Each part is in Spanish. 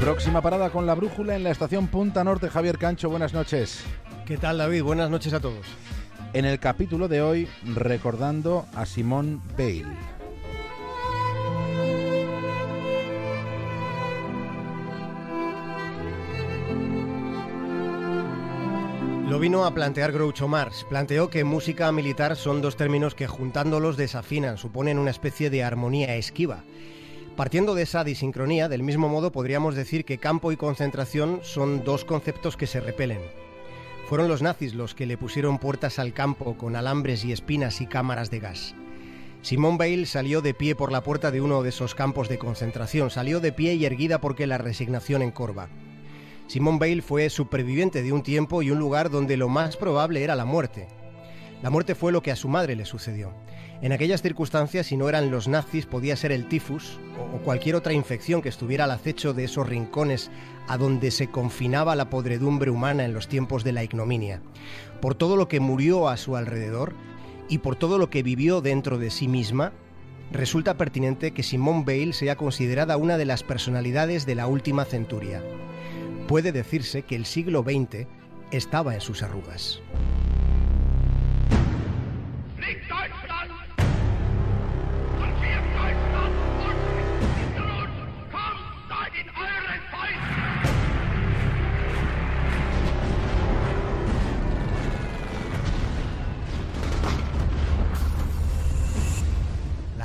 Próxima parada con la brújula en la estación Punta Norte. Javier Cancho, buenas noches. ¿Qué tal David? Buenas noches a todos. En el capítulo de hoy, recordando a Simone Bale. Lo vino a plantear Groucho Marx. Planteó que música militar son dos términos que juntándolos desafinan, suponen una especie de armonía esquiva. Partiendo de esa disincronía, del mismo modo podríamos decir que campo y concentración son dos conceptos que se repelen. Fueron los nazis los que le pusieron puertas al campo con alambres y espinas y cámaras de gas. Simone Bale salió de pie por la puerta de uno de esos campos de concentración, salió de pie y erguida porque la resignación encorva. Simone Bale fue superviviente de un tiempo y un lugar donde lo más probable era la muerte. La muerte fue lo que a su madre le sucedió. En aquellas circunstancias, si no eran los nazis, podía ser el tifus o cualquier otra infección que estuviera al acecho de esos rincones a donde se confinaba la podredumbre humana en los tiempos de la ignominia. Por todo lo que murió a su alrededor y por todo lo que vivió dentro de sí misma, resulta pertinente que Simone Bale sea considerada una de las personalidades de la última centuria puede decirse que el siglo XX estaba en sus arrugas.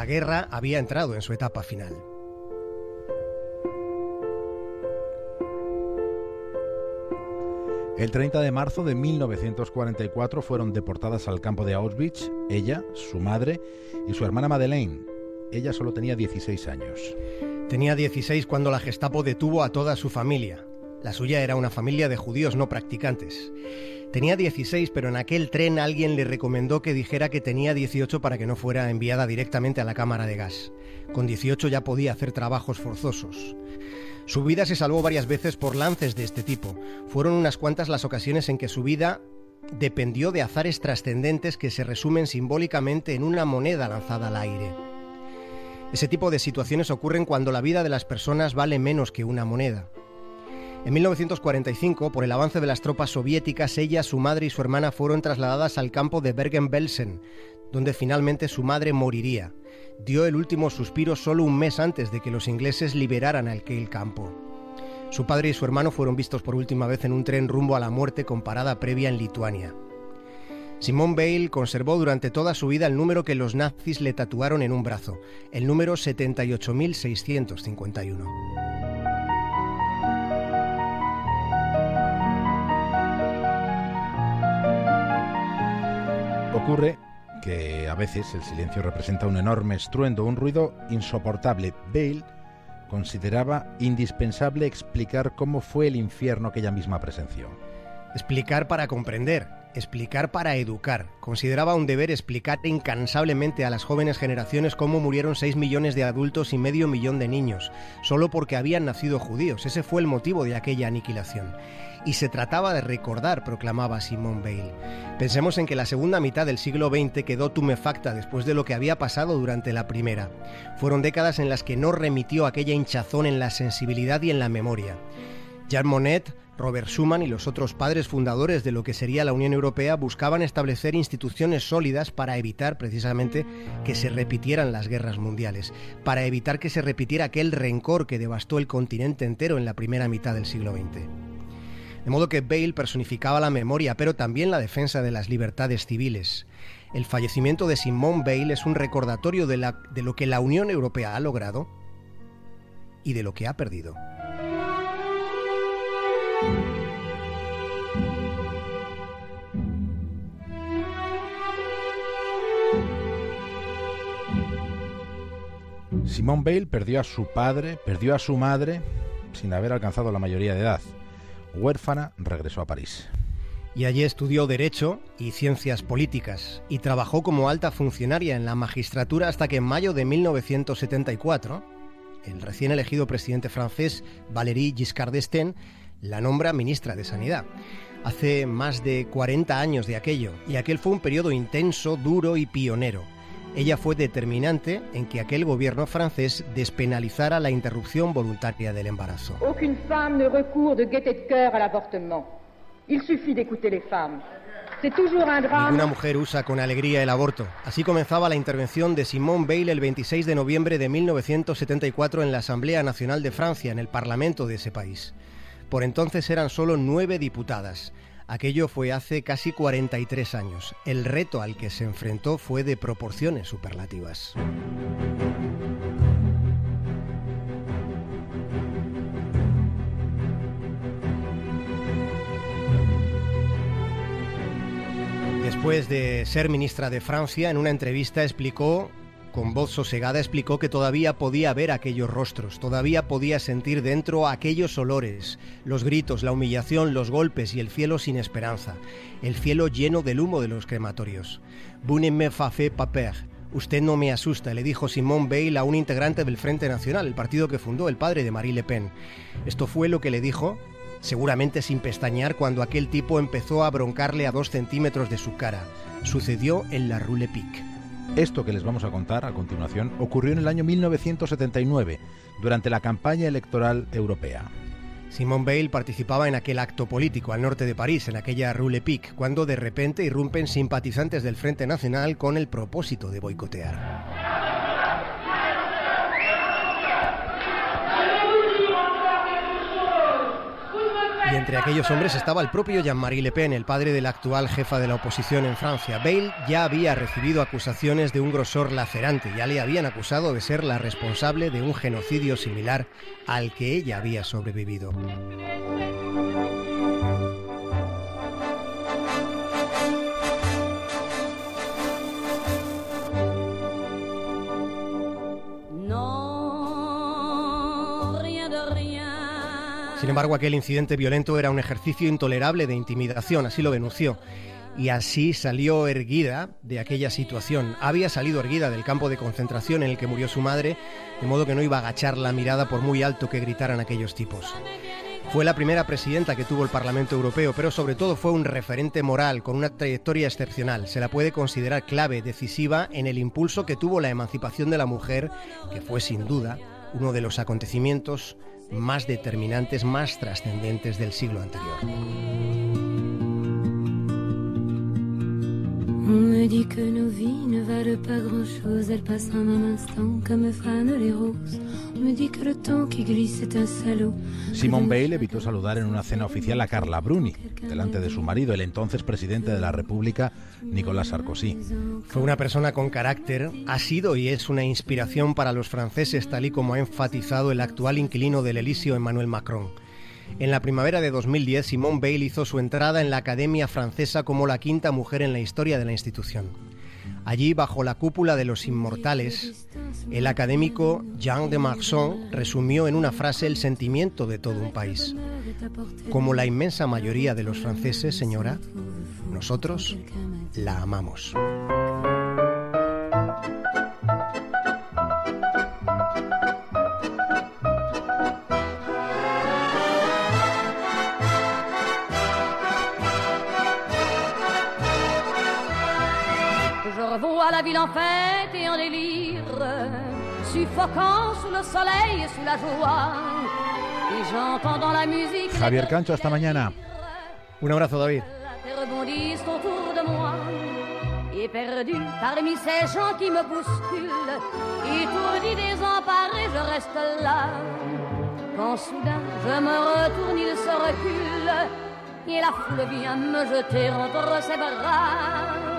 Guerra había entrado en su etapa final. El 30 de marzo de 1944 fueron deportadas al campo de Auschwitz ella, su madre y su hermana Madeleine. Ella solo tenía 16 años. Tenía 16 cuando la Gestapo detuvo a toda su familia. La suya era una familia de judíos no practicantes. Tenía 16, pero en aquel tren alguien le recomendó que dijera que tenía 18 para que no fuera enviada directamente a la cámara de gas. Con 18 ya podía hacer trabajos forzosos. Su vida se salvó varias veces por lances de este tipo. Fueron unas cuantas las ocasiones en que su vida dependió de azares trascendentes que se resumen simbólicamente en una moneda lanzada al aire. Ese tipo de situaciones ocurren cuando la vida de las personas vale menos que una moneda. En 1945, por el avance de las tropas soviéticas, ella, su madre y su hermana fueron trasladadas al campo de Bergen-Belsen, donde finalmente su madre moriría dio el último suspiro solo un mes antes de que los ingleses liberaran aquel campo. Su padre y su hermano fueron vistos por última vez en un tren rumbo a la muerte con parada previa en Lituania. Simone Bale conservó durante toda su vida el número que los nazis le tatuaron en un brazo, el número 78.651. Ocurre que a veces el silencio representa un enorme estruendo, un ruido insoportable. Bale consideraba indispensable explicar cómo fue el infierno que ella misma presenció. Explicar para comprender, explicar para educar. Consideraba un deber explicar incansablemente a las jóvenes generaciones cómo murieron 6 millones de adultos y medio millón de niños, solo porque habían nacido judíos. Ese fue el motivo de aquella aniquilación y se trataba de recordar, proclamaba Simone Bale. Pensemos en que la segunda mitad del siglo XX quedó tumefacta después de lo que había pasado durante la primera. Fueron décadas en las que no remitió aquella hinchazón en la sensibilidad y en la memoria. Jean Robert Schuman y los otros padres fundadores de lo que sería la Unión Europea buscaban establecer instituciones sólidas para evitar precisamente que se repitieran las guerras mundiales, para evitar que se repitiera aquel rencor que devastó el continente entero en la primera mitad del siglo XX. De modo que Bale personificaba la memoria, pero también la defensa de las libertades civiles. El fallecimiento de Simone Bale es un recordatorio de, de lo que la Unión Europea ha logrado y de lo que ha perdido. Simone Bale perdió a su padre, perdió a su madre sin haber alcanzado la mayoría de edad. Huérfana, regresó a París. Y allí estudió Derecho y Ciencias Políticas y trabajó como alta funcionaria en la magistratura hasta que en mayo de 1974, el recién elegido presidente francés Valéry Giscard d'Estaing la nombra ministra de Sanidad. Hace más de 40 años de aquello, y aquel fue un periodo intenso, duro y pionero. Ella fue determinante en que aquel gobierno francés despenalizara la interrupción voluntaria del embarazo. Aucune femme ne recourt de gaieté de cœur à l'avortement. Il suffit d'écouter les femmes. Ninguna mujer usa con alegría el aborto. Así comenzaba la intervención de Simone Veil el 26 de noviembre de 1974 en la Asamblea Nacional de Francia, en el Parlamento de ese país. Por entonces eran solo nueve diputadas. Aquello fue hace casi 43 años. El reto al que se enfrentó fue de proporciones superlativas. Después de ser ministra de Francia, en una entrevista explicó con voz sosegada explicó que todavía podía ver aquellos rostros, todavía podía sentir dentro aquellos olores, los gritos, la humillación, los golpes y el cielo sin esperanza, el cielo lleno del humo de los crematorios. Vous me faites pas peur. Usted no me asusta, le dijo Simone Veil a un integrante del Frente Nacional, el partido que fundó el padre de Marie Le Pen. Esto fue lo que le dijo, seguramente sin pestañear, cuando aquel tipo empezó a broncarle a dos centímetros de su cara. Sucedió en la Rue Le Pic. Esto que les vamos a contar a continuación ocurrió en el año 1979, durante la campaña electoral europea. Simone Veil participaba en aquel acto político al norte de París, en aquella Rue Le Pic, cuando de repente irrumpen simpatizantes del Frente Nacional con el propósito de boicotear. Y entre aquellos hombres estaba el propio Jean-Marie Le Pen, el padre de la actual jefa de la oposición en Francia. Bale ya había recibido acusaciones de un grosor lacerante, ya le habían acusado de ser la responsable de un genocidio similar al que ella había sobrevivido. Sin embargo, aquel incidente violento era un ejercicio intolerable de intimidación, así lo denunció. Y así salió erguida de aquella situación. Había salido erguida del campo de concentración en el que murió su madre, de modo que no iba a agachar la mirada por muy alto que gritaran aquellos tipos. Fue la primera presidenta que tuvo el Parlamento Europeo, pero sobre todo fue un referente moral con una trayectoria excepcional. Se la puede considerar clave, decisiva en el impulso que tuvo la emancipación de la mujer, que fue sin duda uno de los acontecimientos más determinantes, más trascendentes del siglo anterior. Simone Veil evitó saludar en una cena oficial a Carla Bruni, delante de su marido, el entonces presidente de la República, Nicolas Sarkozy. Fue una persona con carácter, ha sido y es una inspiración para los franceses, tal y como ha enfatizado el actual inquilino del Elíseo, Emmanuel Macron. En la primavera de 2010, Simone Veil hizo su entrada en la Academia Francesa como la quinta mujer en la historia de la institución. Allí, bajo la cúpula de los inmortales, el académico Jean de Marsan resumió en una frase el sentimiento de todo un país. Como la inmensa mayoría de los franceses, señora, nosotros la amamos. La ville en fête et en délire, suffocant sous le soleil et sous la joie. Et j'entends dans la musique. Javier Cancho, hasta mañana. Un abrazo, David. Rebondissent autour de moi. Et perdu parmi ces gens qui me bousculent, étourdi, désemparé, je reste là. Quand soudain je me retourne, il se recule, et la foule vient me jeter entre ses bras.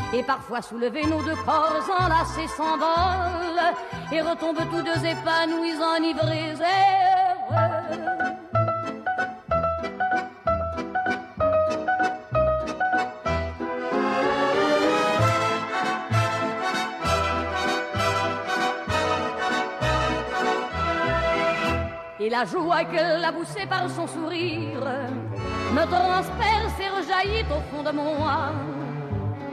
Et parfois soulevés, nos deux corps enlacés s'envolent et retombent tous deux épanouis, enivrés et la joie qu'elle a poussée par son sourire me transperce et rejaillit au fond de mon âme.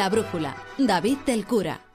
La Brújula, David del Cura.